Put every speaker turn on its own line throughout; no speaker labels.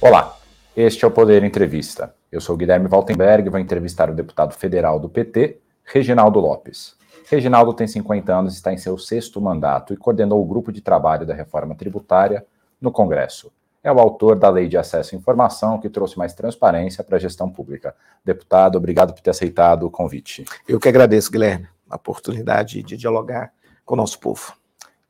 Olá, este é o Poder Entrevista. Eu sou Guilherme Valtenberg e vou entrevistar o deputado federal do PT, Reginaldo Lopes. Reginaldo tem 50 anos está em seu sexto mandato e coordenou o grupo de trabalho da reforma tributária no Congresso. É o autor da Lei de Acesso à Informação que trouxe mais transparência para a gestão pública. Deputado, obrigado por ter aceitado o convite.
Eu que agradeço, Guilherme, a oportunidade de dialogar com o nosso povo.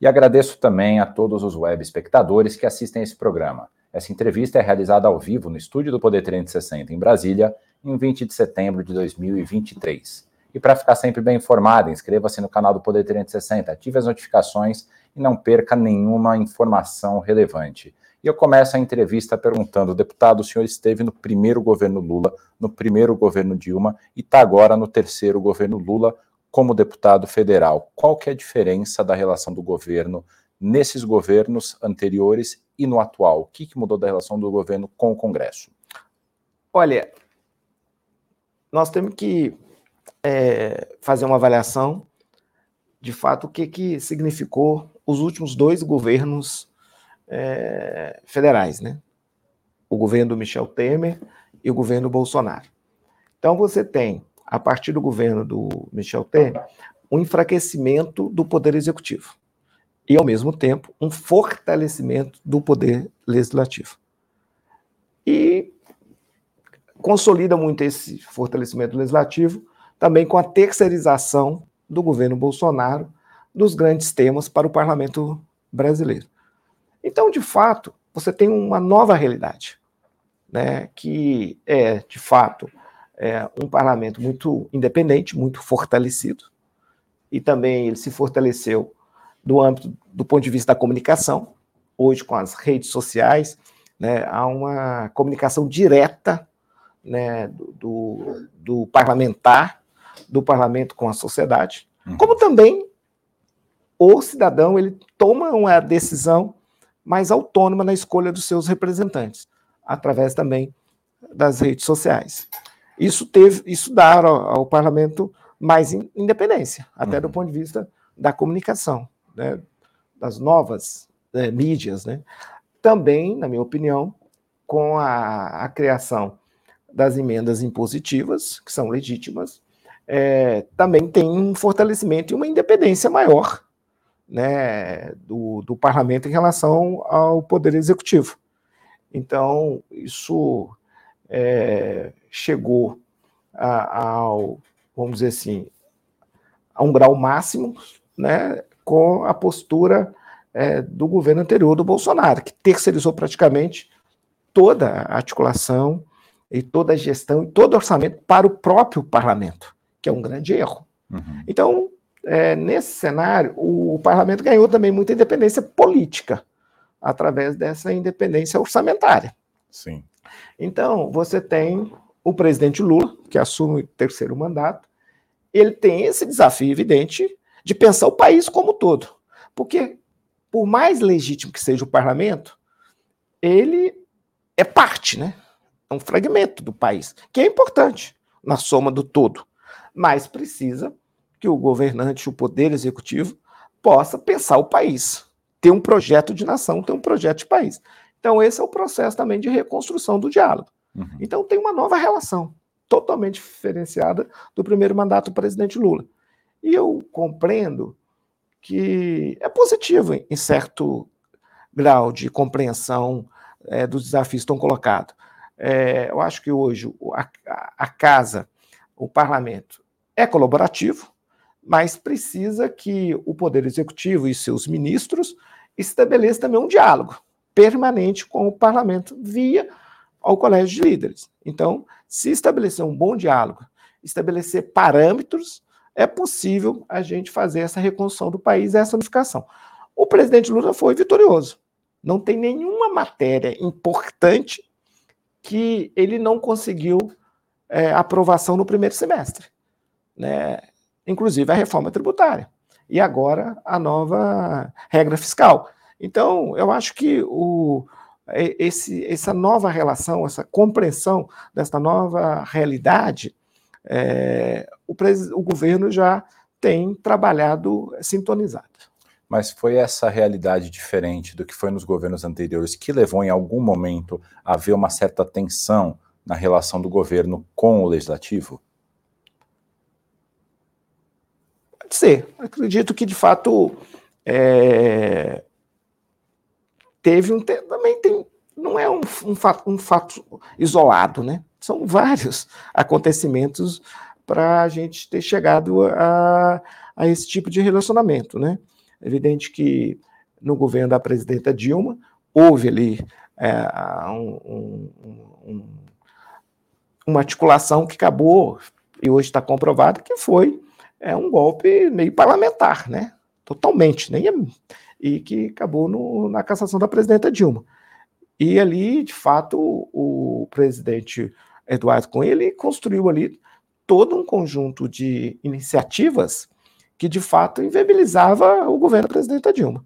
E agradeço também a todos os web espectadores que assistem a esse programa. Essa entrevista é realizada ao vivo no estúdio do Poder 360 em Brasília, em 20 de setembro de 2023. E para ficar sempre bem informado, inscreva-se no canal do Poder 360, ative as notificações e não perca nenhuma informação relevante. E eu começo a entrevista perguntando: deputado, o senhor esteve no primeiro governo Lula, no primeiro governo Dilma e está agora no terceiro governo Lula como deputado federal. Qual que é a diferença da relação do governo nesses governos anteriores e no atual? O que, que mudou da relação do governo com o Congresso?
Olha, nós temos que é, fazer uma avaliação de fato o que, que significou os últimos dois governos é, federais, né? O governo do Michel Temer e o governo Bolsonaro. Então você tem, a partir do governo do Michel Temer, um enfraquecimento do poder executivo e, ao mesmo tempo, um fortalecimento do poder legislativo. E consolida muito esse fortalecimento legislativo também com a terceirização do governo Bolsonaro dos grandes temas para o parlamento brasileiro. Então, de fato, você tem uma nova realidade, né, que é, de fato, é um parlamento muito independente, muito fortalecido, e também ele se fortaleceu do âmbito do ponto de vista da comunicação, hoje com as redes sociais, né, há uma comunicação direta né, do, do, parlamentar do parlamento com a sociedade, uhum. como também o cidadão ele toma uma decisão mais autônoma na escolha dos seus representantes, através também das redes sociais. Isso teve, isso dá ao, ao parlamento mais in, independência, até uhum. do ponto de vista da comunicação, né, das novas é, mídias, né. Também, na minha opinião, com a, a criação das emendas impositivas, que são legítimas, é, também tem um fortalecimento e uma independência maior né, do, do parlamento em relação ao poder executivo. Então, isso é, chegou a, ao, vamos dizer assim, a um grau máximo, né, com a postura é, do governo anterior do Bolsonaro, que terceirizou praticamente toda a articulação e toda a gestão e todo o orçamento para o próprio parlamento que é um grande erro. Uhum. Então, é, nesse cenário, o, o, parlamento ganhou também muita independência política, através dessa independência orçamentária.
Sim.
Então, você tem o presidente Lula, que assume o terceiro mandato, ele tem esse desafio evidente de pensar o país como um todo. Porque, por mais legítimo que seja o parlamento, ele é parte, né? É um fragmento do país, que é importante na soma do todo mas precisa que o governante, o poder executivo, possa pensar o país, ter um projeto de nação, ter um projeto de país. Então, esse é o processo também de reconstrução do diálogo. Uhum. Então, tem uma nova relação, totalmente diferenciada do primeiro mandato do presidente Lula. E eu compreendo que é positivo em certo grau de compreensão é, dos desafios que estão colocados. É, eu acho que hoje a, a casa, o parlamento, é colaborativo, mas precisa que o Poder Executivo e seus ministros estabeleçam também um diálogo permanente com o parlamento via ao Colégio de Líderes. Então, se estabelecer um bom diálogo, estabelecer parâmetros, é possível a gente fazer essa reconstrução do país, essa unificação. O presidente Lula foi vitorioso. Não tem nenhuma matéria importante que ele não conseguiu é, aprovação no primeiro semestre né, inclusive a reforma tributária e agora a nova regra fiscal. Então, eu acho que o, esse, essa nova relação, essa compreensão dessa nova realidade, é, o, o governo já tem trabalhado sintonizado.
Mas foi essa realidade diferente do que foi nos governos anteriores que levou em algum momento a haver uma certa tensão na relação do governo com o legislativo?
Pode ser. Acredito que, de fato, é... teve um. Também tem. Não é um, um, fato, um fato isolado, né? São vários acontecimentos para a gente ter chegado a, a esse tipo de relacionamento, né? É evidente que no governo da presidenta Dilma houve ali é, um, um, uma articulação que acabou, e hoje está comprovado, que foi é, um golpe meio parlamentar, né? Totalmente, nem né? e que acabou no, na cassação da presidenta Dilma. E ali, de fato, o, o presidente Eduardo Cunha ele construiu ali todo um conjunto de iniciativas que de fato inviabilizava o governo da presidenta Dilma.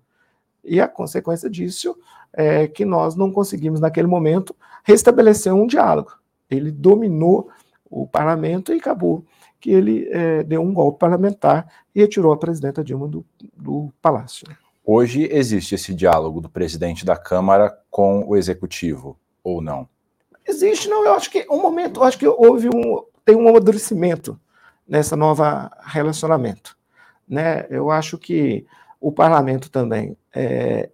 E a consequência disso é que nós não conseguimos, naquele momento, restabelecer um diálogo. Ele dominou o parlamento e acabou que ele é, deu um golpe parlamentar e retirou a presidenta Dilma do, do palácio.
Hoje existe esse diálogo do presidente da Câmara com o executivo, ou não?
Existe, não. Eu acho que um momento, eu acho que houve um, tem um amadurecimento nessa nova relacionamento. Né? Eu acho que o parlamento também, é,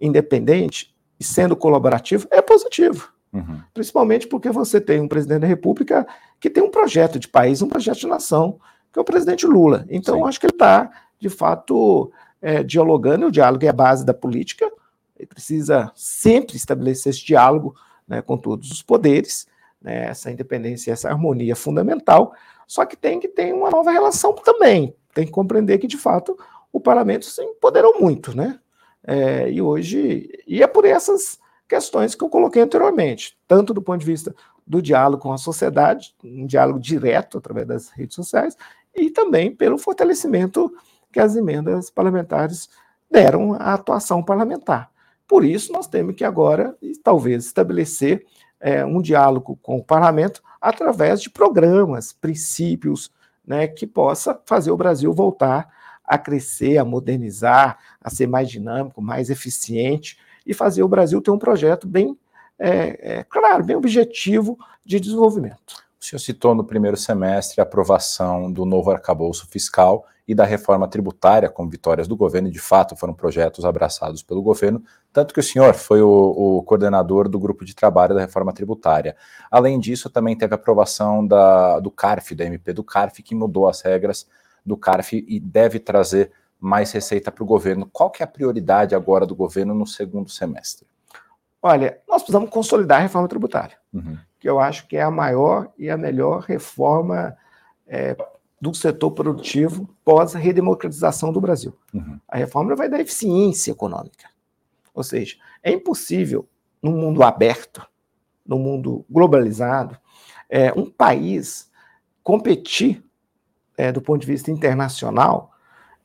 independente e sendo colaborativo, é positivo. Uhum. Principalmente porque você tem um presidente da República que tem um projeto de país, um projeto de nação, que é o presidente Lula. Então, Sim. acho que ele está, de fato, é, dialogando, o diálogo é a base da política, ele precisa sempre estabelecer esse diálogo né, com todos os poderes, né, essa independência, essa harmonia fundamental, só que tem que ter uma nova relação também tem que compreender que, de fato, o parlamento se empoderou muito, né? É, e hoje, e é por essas questões que eu coloquei anteriormente, tanto do ponto de vista do diálogo com a sociedade, um diálogo direto através das redes sociais, e também pelo fortalecimento que as emendas parlamentares deram à atuação parlamentar. Por isso, nós temos que agora, talvez, estabelecer é, um diálogo com o parlamento através de programas, princípios, né, que possa fazer o Brasil voltar a crescer, a modernizar, a ser mais dinâmico, mais eficiente e fazer o Brasil ter um projeto bem, é, é, claro, bem objetivo de desenvolvimento.
Senhor citou no primeiro semestre a aprovação do novo arcabouço fiscal e da reforma tributária com vitórias do governo, e de fato foram projetos abraçados pelo governo, tanto que o senhor foi o, o coordenador do grupo de trabalho da reforma tributária. Além disso, também teve aprovação da, do CARF, da MP do CARF, que mudou as regras do CARF e deve trazer mais receita para o governo. Qual que é a prioridade agora do governo no segundo semestre?
Olha, nós precisamos consolidar a reforma tributária, uhum. que eu acho que é a maior e a melhor reforma é, do setor produtivo pós-redemocratização do Brasil. Uhum. A reforma vai dar eficiência econômica. Ou seja, é impossível, num mundo aberto, num mundo globalizado, é, um país competir é, do ponto de vista internacional,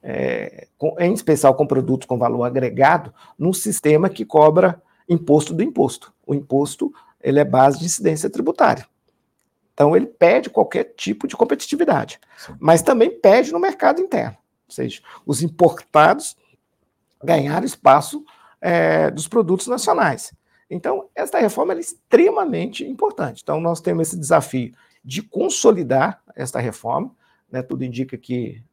é, com, em especial com produtos com valor agregado, num sistema que cobra imposto do imposto. O imposto ele é base de incidência tributária. Então, ele pede qualquer tipo de competitividade, Sim. mas também pede no mercado interno. Ou seja, os importados ganharam espaço é, dos produtos nacionais. Então, essa reforma é extremamente importante. Então, nós temos esse desafio de consolidar esta reforma. Né, tudo indica que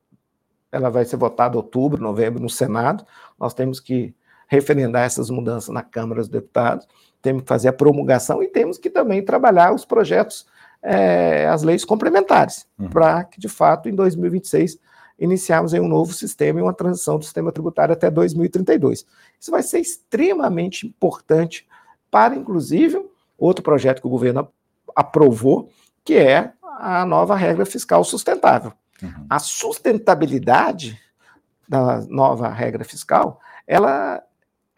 ela vai ser votada em outubro, novembro no Senado. Nós temos que referendar essas mudanças na Câmara dos Deputados, temos que fazer a promulgação e temos que também trabalhar os projetos é, as leis complementares, uhum. para que, de fato, em 2026, iniciarmos um novo sistema e uma transição do sistema tributário até 2032. Isso vai ser extremamente importante para, inclusive, outro projeto que o governo aprovou, que é a nova regra fiscal sustentável. Uhum. A sustentabilidade da nova regra fiscal, ela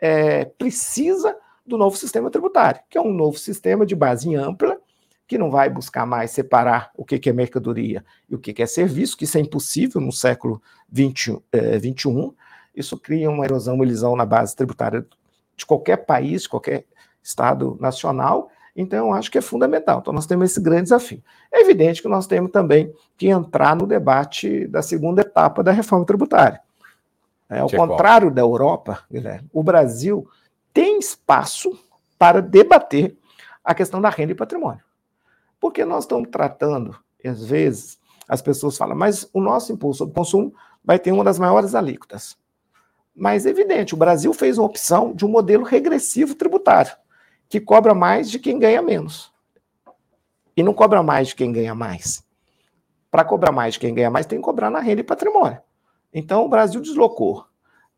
é, precisa do novo sistema tributário, que é um novo sistema de base ampla, que não vai buscar mais separar o que é mercadoria e o que é serviço, que isso é impossível no século XXI. Eh, isso cria uma erosão, uma elisão na base tributária de qualquer país, de qualquer Estado nacional. Então, eu acho que é fundamental. Então, nós temos esse grande desafio. É evidente que nós temos também que entrar no debate da segunda etapa da reforma tributária. É, ao contrário qual? da Europa, Guilherme, o Brasil tem espaço para debater a questão da renda e patrimônio. Porque nós estamos tratando, e às vezes as pessoas falam, mas o nosso imposto sobre consumo vai ter uma das maiores alíquotas. Mas é evidente, o Brasil fez uma opção de um modelo regressivo tributário, que cobra mais de quem ganha menos. E não cobra mais de quem ganha mais. Para cobrar mais de quem ganha mais, tem que cobrar na renda e patrimônio. Então, o Brasil deslocou.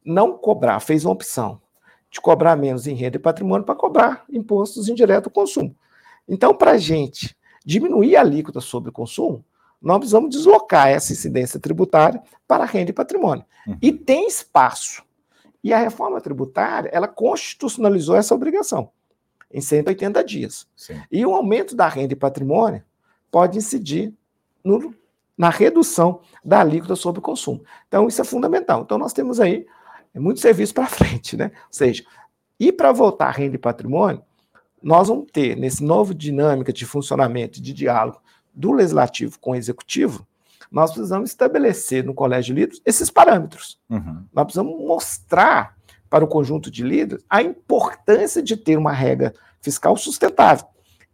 Não cobrar, fez uma opção de cobrar menos em renda e patrimônio para cobrar impostos indiretos ao consumo. Então, para a gente diminuir a alíquota sobre o consumo, nós precisamos deslocar essa incidência tributária para renda e patrimônio. Uhum. E tem espaço. E a reforma tributária, ela constitucionalizou essa obrigação em 180 dias. Sim. E o aumento da renda e patrimônio pode incidir no, na redução da alíquota sobre o consumo. Então, isso é fundamental. Então, nós temos aí muito serviço para frente, né? Ou seja, e para voltar à renda e patrimônio, nós vamos ter, nesse novo dinâmica de funcionamento, de diálogo do legislativo com o executivo, nós precisamos estabelecer no Colégio de Líderes esses parâmetros. Uhum. Nós precisamos mostrar para o conjunto de líderes a importância de ter uma regra fiscal sustentável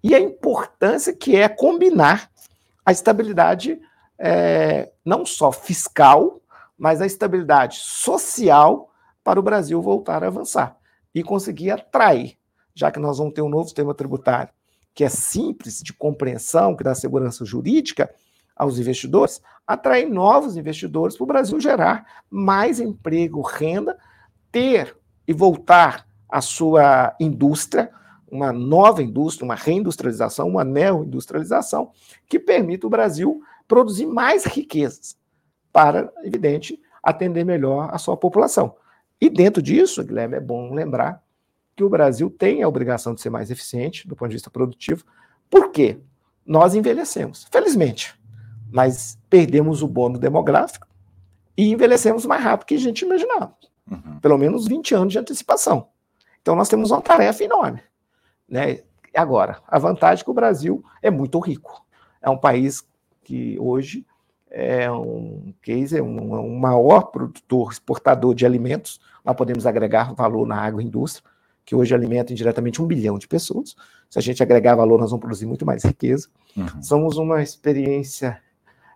e a importância que é combinar a estabilidade é, não só fiscal, mas a estabilidade social para o Brasil voltar a avançar e conseguir atrair, já que nós vamos ter um novo sistema tributário que é simples de compreensão, que dá segurança jurídica aos investidores, atrair novos investidores para o Brasil gerar mais emprego, renda, ter e voltar a sua indústria, uma nova indústria, uma reindustrialização, uma neo-industrialização, que permita o Brasil produzir mais riquezas para, evidente, atender melhor a sua população. E dentro disso, Guilherme, é bom lembrar que o Brasil tem a obrigação de ser mais eficiente do ponto de vista produtivo. Por quê? Nós envelhecemos, felizmente, mas perdemos o bônus demográfico e envelhecemos mais rápido que a gente imaginava. Uhum. Pelo menos 20 anos de antecipação. Então nós temos uma tarefa enorme. Né? Agora, a vantagem é que o Brasil é muito rico. É um país que hoje é um case, é um, um maior produtor, exportador de alimentos. Nós podemos agregar valor na agroindústria que hoje alimenta indiretamente um bilhão de pessoas. Se a gente agregar valor, nós vamos produzir muito mais riqueza. Uhum. Somos uma experiência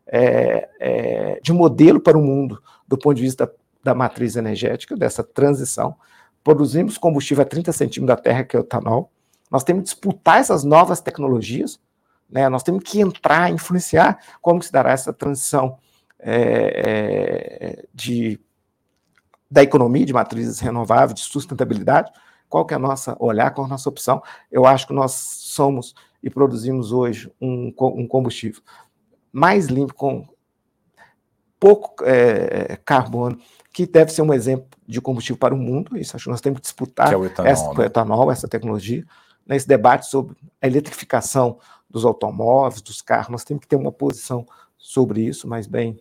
é, é, de modelo para o mundo do ponto de vista da matriz energética, dessa transição. Produzimos combustível a 30 centímetros da terra, que é o etanol. Nós temos que disputar essas novas tecnologias, né? nós temos que entrar, influenciar como se dará essa transição é, é de, da economia de matrizes renováveis, de sustentabilidade, qual que é a nossa olhar, qual é a nossa opção. Eu acho que nós somos e produzimos hoje um, um combustível mais limpo, com pouco é, carbono, que deve ser um exemplo de combustível para o mundo. Isso acho que nós temos que disputar que é o etanol, essa, né? etanol, essa tecnologia. Nesse debate sobre a eletrificação dos automóveis, dos carros, nós temos que ter uma posição sobre isso, mas bem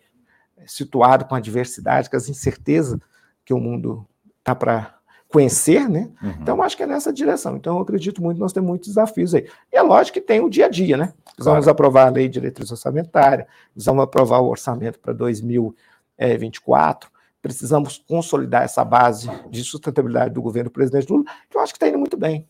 situado com a diversidade, com as incertezas que o mundo está para conhecer, né? Uhum. Então, acho que é nessa direção. Então, eu acredito muito, nós temos muitos desafios aí. E é lógico que tem o dia a dia, né? Precisamos claro. aprovar a lei de diretriz orçamentária, precisamos aprovar o orçamento para 2024, precisamos consolidar essa base de sustentabilidade do governo do presidente Lula, que eu acho que está indo muito bem.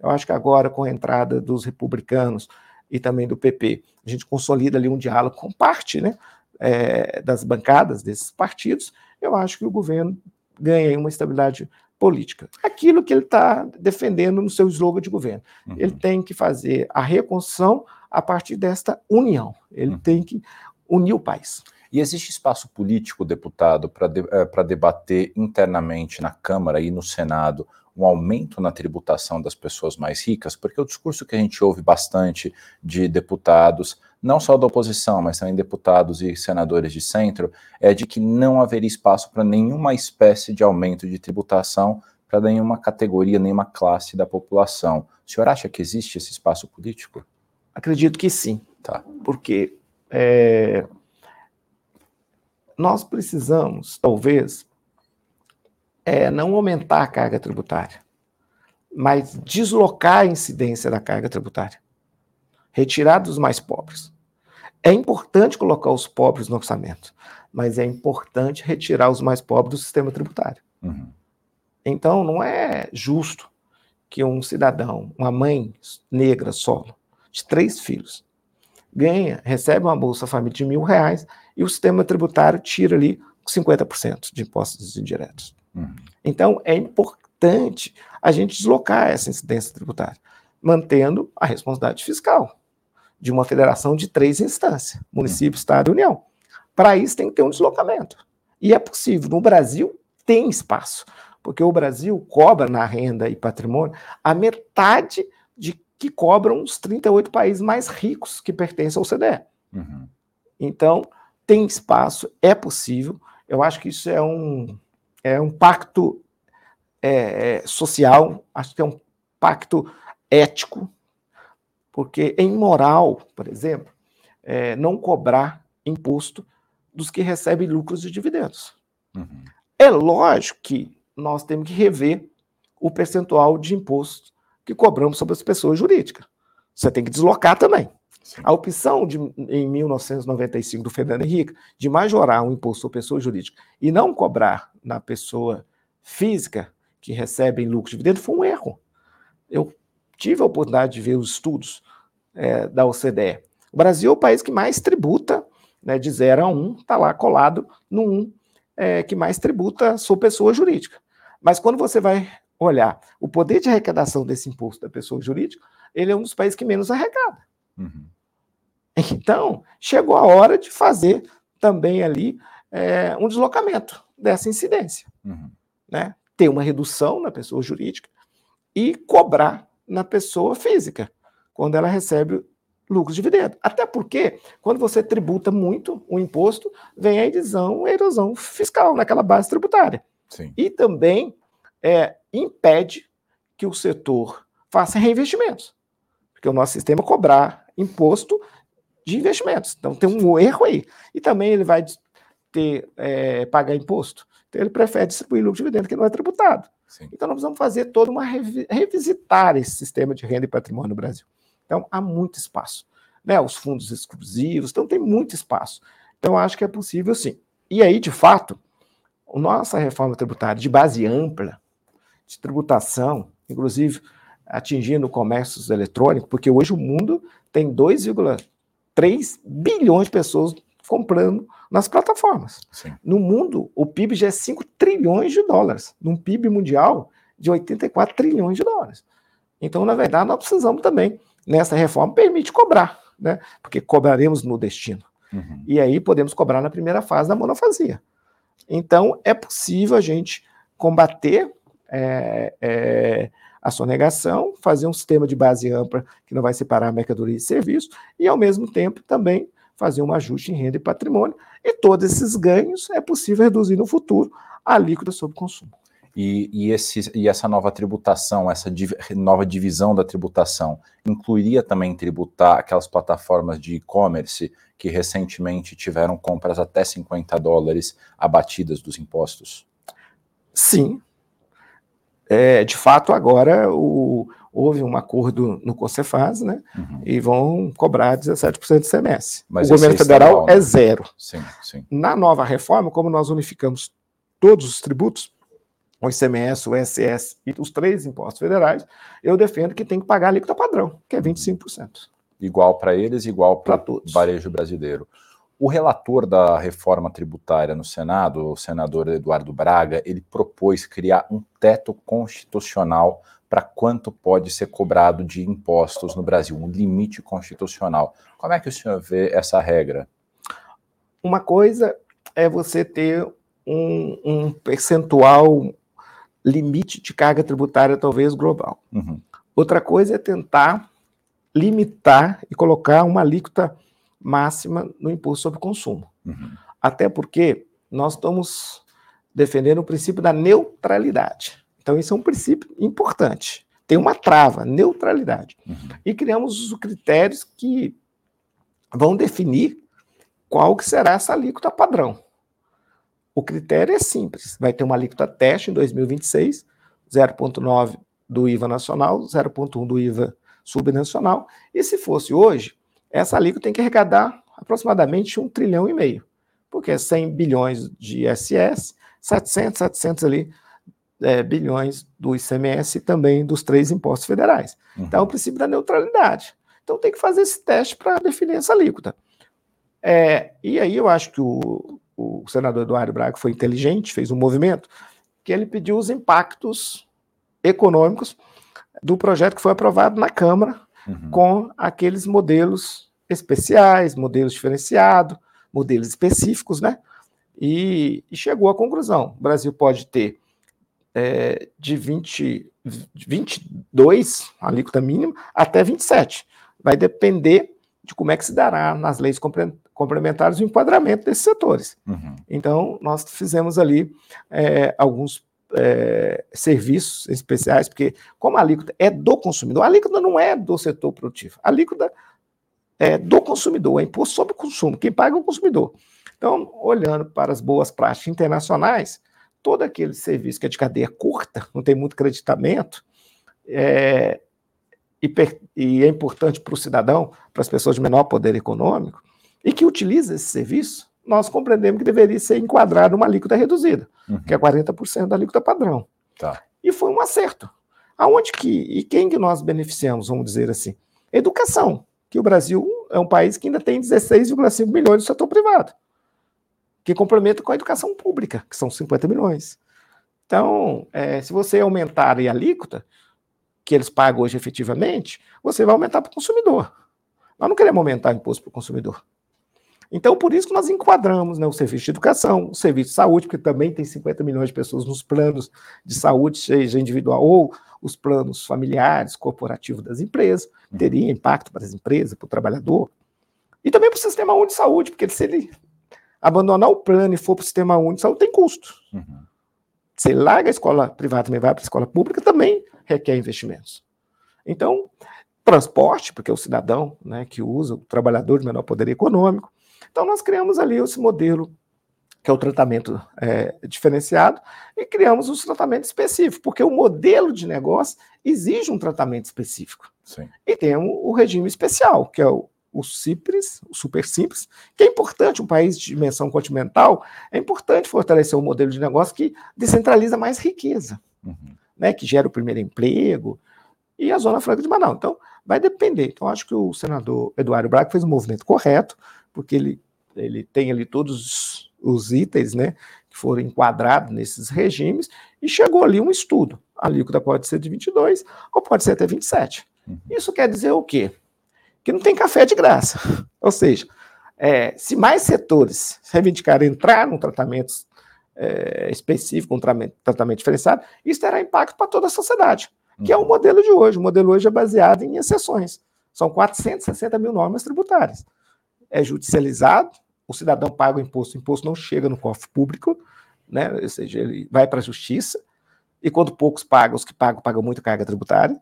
Eu acho que agora, com a entrada dos republicanos e também do PP, a gente consolida ali um diálogo com parte né, é, das bancadas desses partidos, eu acho que o governo ganha uma estabilidade política. Aquilo que ele está defendendo no seu slogan de governo. Uhum. Ele tem que fazer a reconstrução a partir desta união. Ele uhum. tem que unir o país.
E existe espaço político, deputado, para de, é, debater internamente na Câmara e no Senado um aumento na tributação das pessoas mais ricas? Porque o discurso que a gente ouve bastante de deputados, não só da oposição, mas também deputados e senadores de centro, é de que não haveria espaço para nenhuma espécie de aumento de tributação para nenhuma categoria, nenhuma classe da população. O senhor acha que existe esse espaço político?
Acredito que sim. Tá. Porque é, nós precisamos, talvez, é, não aumentar a carga tributária, mas deslocar a incidência da carga tributária, retirar dos mais pobres. É importante colocar os pobres no orçamento, mas é importante retirar os mais pobres do sistema tributário. Uhum. Então, não é justo que um cidadão, uma mãe negra solo, de três filhos, ganha, recebe uma Bolsa Família de mil reais e o sistema tributário tira ali 50% de impostos indiretos. Uhum. Então, é importante a gente deslocar essa incidência tributária, mantendo a responsabilidade fiscal de uma federação de três instâncias: município, uhum. Estado e União. Para isso, tem que ter um deslocamento. E é possível. No Brasil, tem espaço, porque o Brasil cobra na renda e patrimônio a metade de que cobram os 38 países mais ricos que pertencem ao CDE. Uhum. Então, tem espaço, é possível. Eu acho que isso é um, é um pacto é, é, social, acho que é um pacto ético, porque em moral, por exemplo, é, não cobrar imposto dos que recebem lucros e dividendos. Uhum. É lógico que nós temos que rever o percentual de imposto que cobramos sobre as pessoas jurídicas. Você tem que deslocar também. A opção de, em 1995 do Fernando Henrique de majorar um imposto sobre pessoa jurídica e não cobrar na pessoa física que recebe lucro de dividendo foi um erro. Eu tive a oportunidade de ver os estudos é, da OCDE. O Brasil é o país que mais tributa, né, de 0 a 1, um, está lá colado no 1, um, é, que mais tributa sobre pessoa jurídica. Mas quando você vai olhar o poder de arrecadação desse imposto da pessoa jurídica, ele é um dos países que menos arrecada. Uhum. Então, chegou a hora de fazer também ali é, um deslocamento dessa incidência. Uhum. Né? Ter uma redução na pessoa jurídica e cobrar na pessoa física, quando ela recebe lucros de dividendo. Até porque, quando você tributa muito o imposto, vem a erosão, a erosão fiscal naquela base tributária. Sim. E também é, impede que o setor faça reinvestimentos. Porque o nosso sistema cobrar imposto de investimentos. Então tem um erro aí. E também ele vai ter é, pagar imposto. Então ele prefere distribuir lucro de dividendo que não é tributado. Sim. Então nós precisamos fazer toda uma revisitar esse sistema de renda e patrimônio no Brasil. Então há muito espaço. Né? Os fundos exclusivos, então tem muito espaço. Então acho que é possível sim. E aí, de fato, nossa reforma tributária de base ampla, de tributação, inclusive atingindo o comércio eletrônico, porque hoje o mundo tem 2,3 bilhões de pessoas comprando nas plataformas. Sim. No mundo, o PIB já é 5 trilhões de dólares, num PIB mundial de 84 trilhões de dólares. Então, na verdade, nós precisamos também, nessa reforma, permite cobrar, né? porque cobraremos no destino. Uhum. E aí podemos cobrar na primeira fase da monofasia. Então, é possível a gente combater é, é, a sonegação, fazer um sistema de base ampla que não vai separar mercadoria e serviço, e ao mesmo tempo também fazer um ajuste em renda e patrimônio. E todos esses ganhos é possível reduzir no futuro a alíquota sobre consumo.
E, e, esse, e essa nova tributação, essa div, nova divisão da tributação, incluiria também tributar aquelas plataformas de e-commerce que recentemente tiveram compras até 50 dólares abatidas dos impostos?
Sim, é, de fato, agora o, houve um acordo no CONCEFAS, né? Uhum. E vão cobrar 17% de CMS. Mas o governo é federal é zero. Sim, sim. Na nova reforma, como nós unificamos todos os tributos, o ICMS, o ISS e os três impostos federais, eu defendo que tem que pagar a alíquota padrão, que é 25%.
Igual para eles, igual para o varejo brasileiro. O relator da reforma tributária no Senado, o senador Eduardo Braga, ele propôs criar um teto constitucional para quanto pode ser cobrado de impostos no Brasil, um limite constitucional. Como é que o senhor vê essa regra?
Uma coisa é você ter um, um percentual limite de carga tributária, talvez global. Uhum. Outra coisa é tentar limitar e colocar uma alíquota máxima no imposto sobre consumo. Uhum. Até porque nós estamos defendendo o princípio da neutralidade. Então, isso é um princípio importante. Tem uma trava, neutralidade. Uhum. E criamos os critérios que vão definir qual que será essa alíquota padrão. O critério é simples. Vai ter uma alíquota teste em 2026, 0,9 do IVA nacional, 0,1 do IVA subnacional. E se fosse hoje, essa alíquota tem que arrecadar aproximadamente um trilhão e meio, porque é 100 bilhões de ISS, 700, 700 ali é, bilhões do ICMS e também dos três impostos federais. Uhum. Então, é o princípio da neutralidade. Então, tem que fazer esse teste para definir essa alíquota. É, e aí eu acho que o, o senador Eduardo Braga foi inteligente, fez um movimento, que ele pediu os impactos econômicos do projeto que foi aprovado na Câmara, uhum. com aqueles modelos especiais, modelos diferenciados, modelos específicos, né? E, e, chegou à conclusão: o Brasil pode ter é, de 20, 22, a alíquota mínima, até 27. Vai depender de como é que se dará nas leis complementares o enquadramento desses setores. Uhum. Então, nós fizemos ali é, alguns é, serviços especiais, porque como a alíquota é do consumidor, a alíquota não é do setor produtivo, a alíquota é do consumidor, é imposto sobre o consumo, quem paga é o consumidor. Então, olhando para as boas práticas internacionais, todo aquele serviço que é de cadeia curta, não tem muito creditamento, é, e, e é importante para o cidadão, para as pessoas de menor poder econômico, e que utiliza esse serviço, nós compreendemos que deveria ser enquadrado uma alíquota reduzida, uhum. que é 40% da alíquota padrão. Tá. E foi um acerto. Aonde que, e quem que nós beneficiamos, vamos dizer assim? Educação, que o Brasil é um país que ainda tem 16,5 milhões do setor privado que complementa com a educação pública, que são 50 milhões. Então, é, se você aumentar a alíquota, que eles pagam hoje efetivamente, você vai aumentar para o consumidor. Nós não queremos aumentar o imposto para o consumidor. Então, por isso que nós enquadramos né, o serviço de educação, o serviço de saúde, porque também tem 50 milhões de pessoas nos planos de saúde, seja individual ou os planos familiares, corporativos das empresas, uhum. teria impacto para as empresas, para o trabalhador. E também para o sistema único de saúde, porque se ele abandonar o plano e for para o sistema único de saúde, tem custo. Uhum. Você larga a escola privada e vai para a escola pública, também requer investimentos. Então, transporte, porque é o cidadão né, que usa, o trabalhador de menor poder econômico. Então, nós criamos ali esse modelo, que é o tratamento é, diferenciado, e criamos os tratamentos específicos, porque o modelo de negócio exige um tratamento específico. Sim. E tem o, o regime especial, que é o o CIPRES, o Super Simples, que é importante, um país de dimensão continental, é importante fortalecer um modelo de negócio que descentraliza mais riqueza, uhum. né, que gera o primeiro emprego, e a Zona Franca de Manaus. Então, vai depender. Então, acho que o senador Eduardo Braga fez um movimento correto, porque ele, ele tem ali todos os itens né, que foram enquadrados nesses regimes, e chegou ali um estudo. A alíquota pode ser de 22 ou pode ser até 27. Uhum. Isso quer dizer o quê? que não tem café de graça. Ou seja, é, se mais setores reivindicarem entrar num tratamento é, específico, um tratamento, tratamento diferenciado, isso terá impacto para toda a sociedade, que é o uhum. modelo de hoje. O modelo hoje é baseado em exceções. São 460 mil normas tributárias. É judicializado, o cidadão paga o imposto, o imposto não chega no cofre público, né? ou seja, ele vai para a justiça, e quando poucos pagam, os que pagam, pagam muito carga tributária.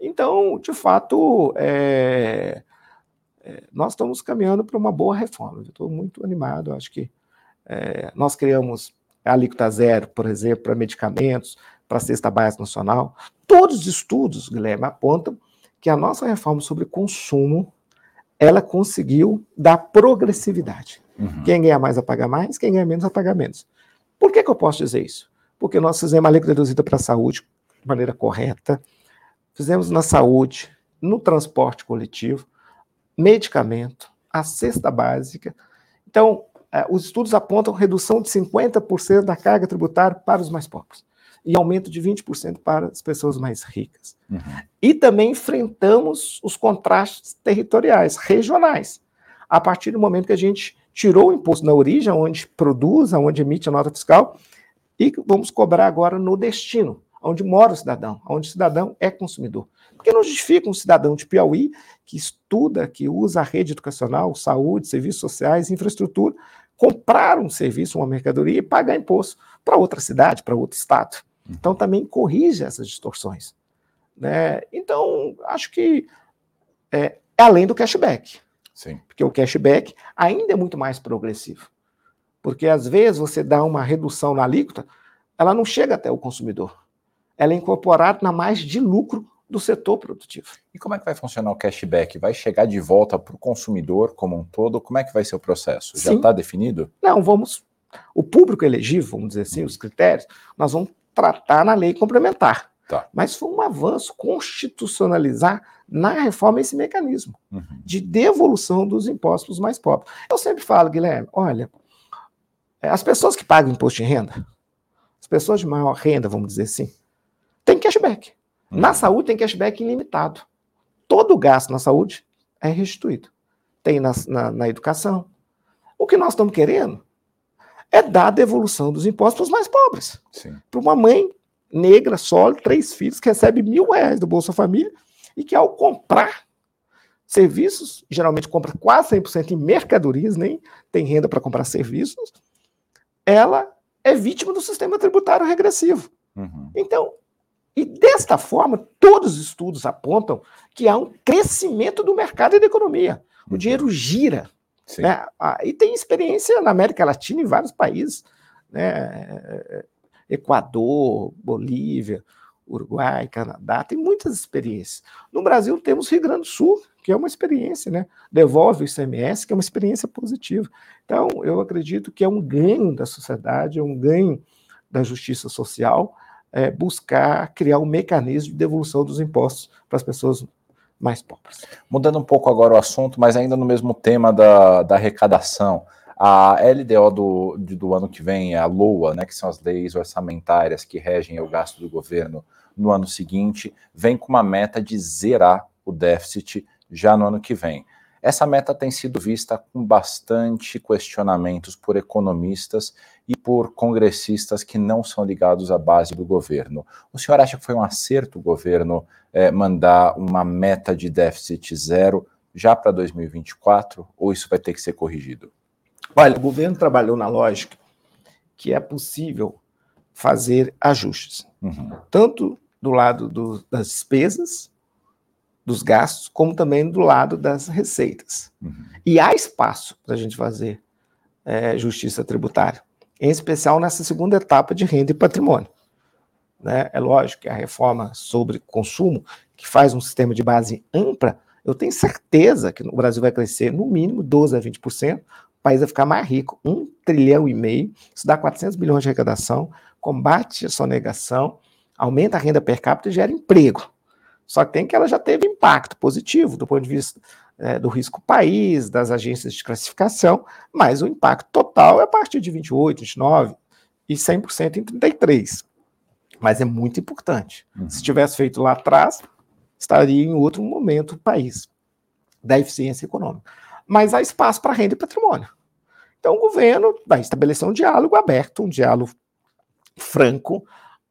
Então, de fato, é, é, nós estamos caminhando para uma boa reforma. estou muito animado. Acho que é, nós criamos a alíquota zero, por exemplo, para medicamentos, para a cesta básica nacional. Todos os estudos, Guilherme, apontam que a nossa reforma sobre consumo ela conseguiu dar progressividade. Uhum. Quem ganha mais a pagar mais, quem ganha menos a pagar menos. Por que, que eu posso dizer isso? Porque nós fizemos a alíquota reduzida para a saúde de maneira correta, Fizemos na saúde, no transporte coletivo, medicamento, a cesta básica. Então, é, os estudos apontam redução de 50% da carga tributária para os mais pobres e aumento de 20% para as pessoas mais ricas. Uhum. E também enfrentamos os contrastes territoriais, regionais. A partir do momento que a gente tirou o imposto na origem, onde produz, onde emite a nota fiscal, e vamos cobrar agora no destino onde mora o cidadão, onde o cidadão é consumidor. Porque não justifica um cidadão de Piauí que estuda, que usa a rede educacional, saúde, serviços sociais, infraestrutura, comprar um serviço, uma mercadoria e pagar imposto para outra cidade, para outro estado. Então também corrige essas distorções. Né? Então, acho que é, é além do cashback. Sim. Porque o cashback ainda é muito mais progressivo. Porque às vezes você dá uma redução na alíquota, ela não chega até o consumidor ela é incorporada na margem de lucro do setor produtivo.
E como é que vai funcionar o cashback? Vai chegar de volta para o consumidor como um todo? Como é que vai ser o processo? Já está definido?
Não, vamos. O público elegível, vamos dizer assim, os critérios, nós vamos tratar na lei complementar. Tá. Mas foi um avanço constitucionalizar na reforma esse mecanismo uhum. de devolução dos impostos mais pobres. Eu sempre falo, Guilherme, olha, é, as pessoas que pagam imposto de renda, as pessoas de maior renda, vamos dizer assim, tem cashback. Uhum. Na saúde tem cashback ilimitado. Todo gasto na saúde é restituído. Tem na, na, na educação. O que nós estamos querendo é dar a devolução dos impostos para os mais pobres. Para uma mãe negra, sólida, três filhos, que recebe mil reais do Bolsa Família e que ao comprar serviços, geralmente compra quase 100% em mercadorias, nem tem renda para comprar serviços, ela é vítima do sistema tributário regressivo. Uhum. Então, e desta forma, todos os estudos apontam que há um crescimento do mercado e da economia. O uhum. dinheiro gira. Né? Ah, e tem experiência na América Latina em vários países. Né? Equador, Bolívia, Uruguai, Canadá, tem muitas experiências. No Brasil temos Rio Grande do Sul, que é uma experiência, né? Devolve o ICMS, que é uma experiência positiva. Então, eu acredito que é um ganho da sociedade, é um ganho da justiça social é, buscar criar um mecanismo de devolução dos impostos para as pessoas mais pobres.
Mudando um pouco agora o assunto, mas ainda no mesmo tema da, da arrecadação. A LDO do, do ano que vem, a LOA, né, que são as leis orçamentárias que regem o gasto do governo no ano seguinte, vem com uma meta de zerar o déficit já no ano que vem. Essa meta tem sido vista com bastante questionamentos por economistas e por congressistas que não são ligados à base do governo. O senhor acha que foi um acerto o governo é, mandar uma meta de déficit zero já para 2024 ou isso vai ter que ser corrigido?
Olha, o governo trabalhou na lógica que é possível fazer ajustes, uhum. tanto do lado do, das despesas, dos gastos, como também do lado das receitas. Uhum. E há espaço para a gente fazer é, justiça tributária, em especial nessa segunda etapa de renda e patrimônio. Né? É lógico que a reforma sobre consumo, que faz um sistema de base ampla, eu tenho certeza que o Brasil vai crescer no mínimo 12% a 20%, país vai ficar mais rico, um trilhão e meio, isso dá 400 bilhões de arrecadação, combate a sonegação, aumenta a renda per capita e gera emprego. Só que tem que ela já teve impacto positivo do ponto de vista é, do risco país, das agências de classificação, mas o impacto total é a partir de 28, 29 e 100% em 33. Mas é muito importante. Uhum. Se tivesse feito lá atrás, estaria em outro momento o país da eficiência econômica. Mas há espaço para renda e patrimônio. Então, o governo vai estabelecer um diálogo aberto, um diálogo franco,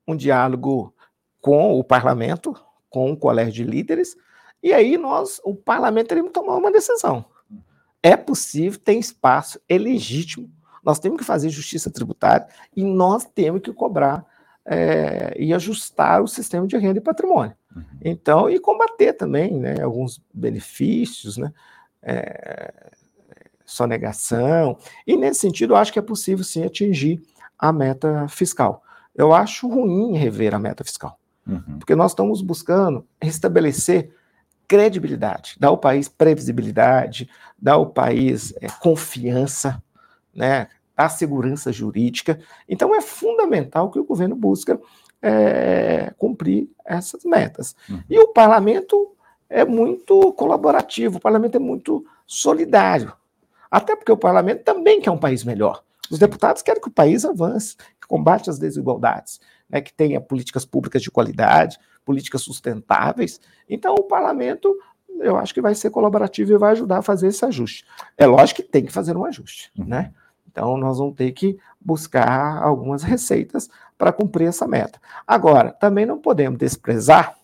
um diálogo com o parlamento, com o colégio de líderes, e aí nós, o parlamento, teremos que tomar uma decisão. É possível, tem espaço, é legítimo, nós temos que fazer justiça tributária e nós temos que cobrar é, e ajustar o sistema de renda e patrimônio. Uhum. Então, e combater também né, alguns benefícios, né? É, sonegação. E nesse sentido, eu acho que é possível sim atingir a meta fiscal. Eu acho ruim rever a meta fiscal, uhum. porque nós estamos buscando restabelecer credibilidade, dar ao país previsibilidade, dar ao país é, confiança, né, a segurança jurídica. Então é fundamental que o governo busque é, cumprir essas metas. Uhum. E o parlamento é muito colaborativo, o parlamento é muito solidário. Até porque o parlamento também quer um país melhor. Os deputados querem que o país avance, que combate as desigualdades, né, que tenha políticas públicas de qualidade, políticas sustentáveis. Então, o parlamento, eu acho que vai ser colaborativo e vai ajudar a fazer esse ajuste. É lógico que tem que fazer um ajuste, uhum. né? Então, nós vamos ter que buscar algumas receitas para cumprir essa meta. Agora, também não podemos desprezar.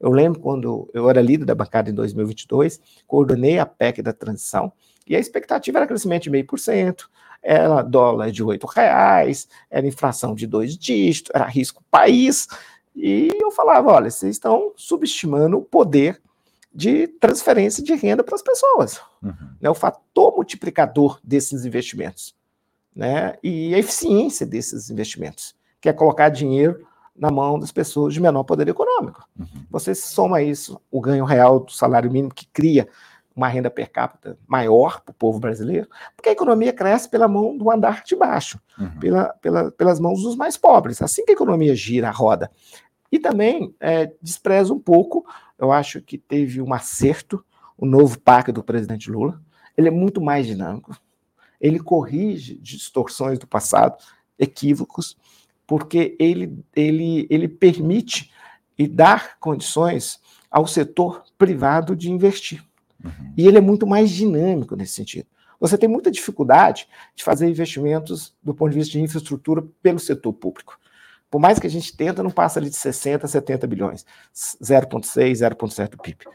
Eu lembro quando eu era líder da bancada em 2022, coordenei a PEC da transição, e a expectativa era crescimento de meio por cento, era dólar de oito reais, era inflação de dois dígitos, era risco país. E eu falava, olha, vocês estão subestimando o poder de transferência de renda para as pessoas, uhum. né, o fator multiplicador desses investimentos, né, e a eficiência desses investimentos, que é colocar dinheiro na mão das pessoas de menor poder econômico. Uhum. Você soma isso, o ganho real do salário mínimo, que cria uma renda per capita maior para o povo brasileiro, porque a economia cresce pela mão do andar de baixo, uhum. pela, pela, pelas mãos dos mais pobres. Assim que a economia gira, roda. E também é, despreza um pouco, eu acho que teve um acerto, o novo PAC do presidente Lula. Ele é muito mais dinâmico, ele corrige distorções do passado, equívocos, porque ele, ele, ele permite e dar condições ao setor privado de investir. Uhum. E ele é muito mais dinâmico nesse sentido. Você tem muita dificuldade de fazer investimentos do ponto de vista de infraestrutura pelo setor público. Por mais que a gente tenta, não passa ali de 60, 70 bilhões, 0,6, 0,7 do PIB.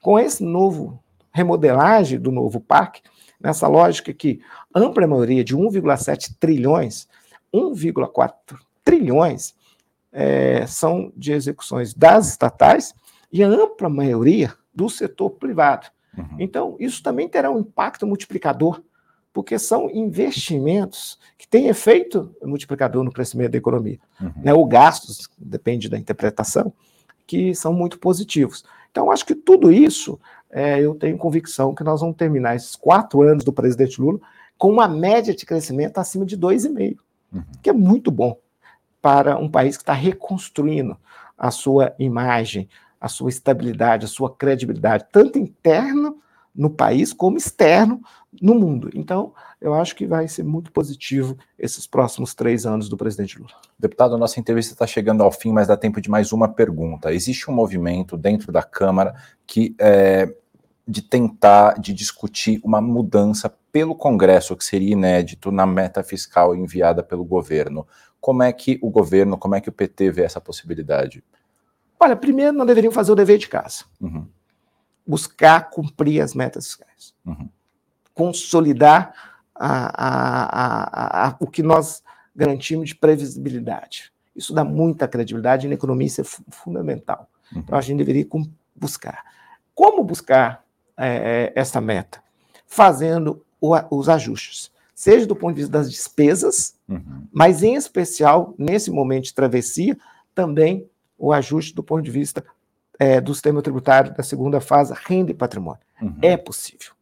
Com esse novo remodelagem do novo parque, nessa lógica que ampla maioria de 1,7 trilhões, 1,4 trilhões é, são de execuções das estatais e a ampla maioria do setor privado. Uhum. Então, isso também terá um impacto multiplicador, porque são investimentos que têm efeito multiplicador no crescimento da economia. Uhum. Né, ou gastos, depende da interpretação, que são muito positivos. Então, acho que tudo isso, é, eu tenho convicção que nós vamos terminar esses quatro anos do presidente Lula com uma média de crescimento acima de 2,5, uhum. que é muito bom para um país que está reconstruindo a sua imagem, a sua estabilidade, a sua credibilidade, tanto interno no país como externo no mundo. Então, eu acho que vai ser muito positivo esses próximos três anos do presidente Lula.
Deputado, a nossa entrevista está chegando ao fim, mas dá tempo de mais uma pergunta. Existe um movimento dentro da Câmara que é, de tentar, de discutir uma mudança pelo Congresso, que seria inédito na meta fiscal enviada pelo governo. Como é que o governo, como é que o PT vê essa possibilidade?
Olha, primeiro nós deveríamos fazer o dever de casa. Uhum. Buscar cumprir as metas fiscais. Uhum. Consolidar a, a, a, o que nós garantimos de previsibilidade. Isso dá muita credibilidade e na economia isso é fundamental. Uhum. Então a gente deveria buscar. Como buscar é, é, essa meta? Fazendo o, os ajustes, seja do ponto de vista das despesas, uhum. mas em especial, nesse momento de travessia, também o ajuste do ponto de vista é, do sistema tributário da segunda fase, renda e patrimônio. Uhum. É possível.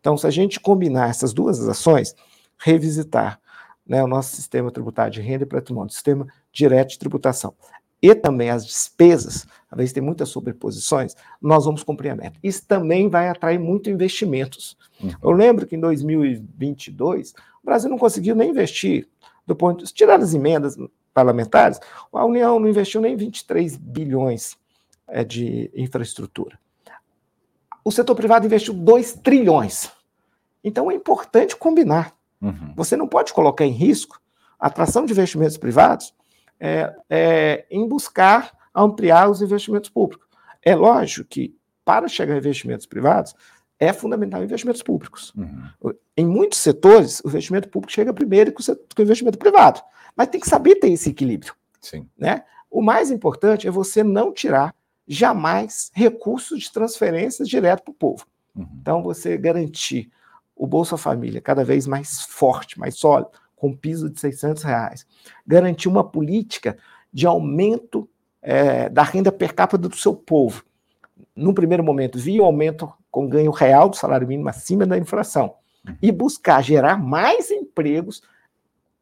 Então, se a gente combinar essas duas ações, revisitar né, o nosso sistema tributário de renda e patrimônio, sistema direto de tributação, e também as despesas, às vezes tem muitas sobreposições, nós vamos cumprir a meta. Isso também vai atrair muito investimentos. Uhum. Eu lembro que em 2022, o Brasil não conseguiu nem investir, do ponto de tirar as emendas, parlamentares, a União não investiu nem 23 bilhões é, de infraestrutura. O setor privado investiu 2 trilhões. Então é importante combinar. Uhum. Você não pode colocar em risco a atração de investimentos privados é, é, em buscar ampliar os investimentos públicos. É lógico que, para chegar a investimentos privados, é fundamental investimentos públicos. Uhum. Em muitos setores, o investimento público chega primeiro que o investimento privado. Mas tem que saber ter esse equilíbrio. Sim. Né? O mais importante é você não tirar jamais recursos de transferências direto para o povo. Uhum. Então, você garantir o Bolsa Família cada vez mais forte, mais sólido, com piso de 600 reais. Garantir uma política de aumento é, da renda per capita do seu povo. Num primeiro momento, via o aumento com ganho real do salário mínimo acima da inflação. Uhum. E buscar gerar mais empregos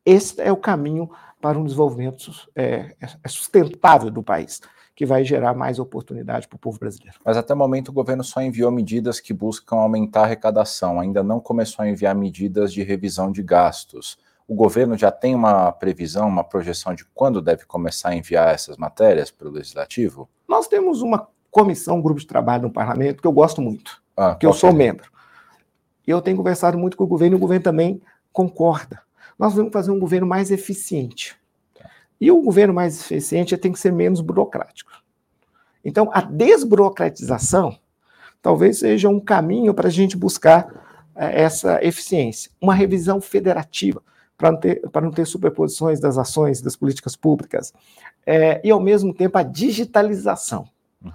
esse é o caminho para um desenvolvimento é, é sustentável do país, que vai gerar mais oportunidade para o povo brasileiro.
Mas até o momento o governo só enviou medidas que buscam aumentar a arrecadação, ainda não começou a enviar medidas de revisão de gastos. O governo já tem uma previsão, uma projeção de quando deve começar a enviar essas matérias para o legislativo?
Nós temos uma comissão, um grupo de trabalho no parlamento que eu gosto muito, ah, que eu sou membro. E eu tenho conversado muito com o governo e o governo também concorda nós vamos fazer um governo mais eficiente. E o governo mais eficiente tem que ser menos burocrático. Então, a desburocratização talvez seja um caminho para a gente buscar é, essa eficiência. Uma revisão federativa, para não, ter, para não ter superposições das ações, das políticas públicas. É, e, ao mesmo tempo, a digitalização.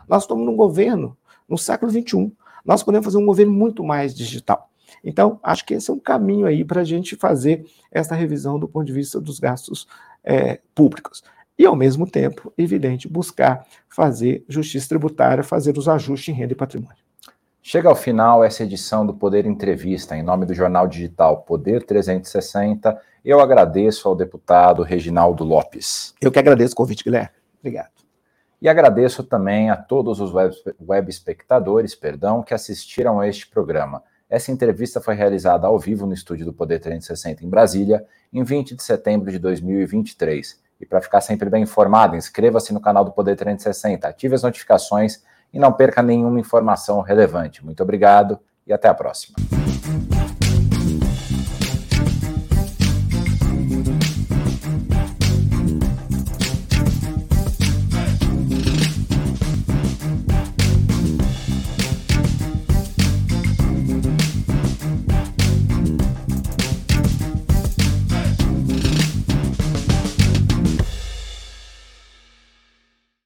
Nós estamos num governo no século XXI. Nós podemos fazer um governo muito mais digital. Então, acho que esse é um caminho aí para a gente fazer essa revisão do ponto de vista dos gastos é, públicos. e, ao mesmo tempo, evidente, buscar fazer justiça tributária, fazer os ajustes em renda e patrimônio.
Chega ao final essa edição do Poder Entrevista, em nome do jornal digital Poder 360. Eu agradeço ao deputado Reginaldo Lopes.
Eu que agradeço o convite, Guilherme. Obrigado.
E agradeço também a todos os web, web espectadores perdão, que assistiram a este programa. Essa entrevista foi realizada ao vivo no estúdio do Poder 360 em Brasília, em 20 de setembro de 2023. E para ficar sempre bem informado, inscreva-se no canal do Poder 360, ative as notificações e não perca nenhuma informação relevante. Muito obrigado e até a próxima.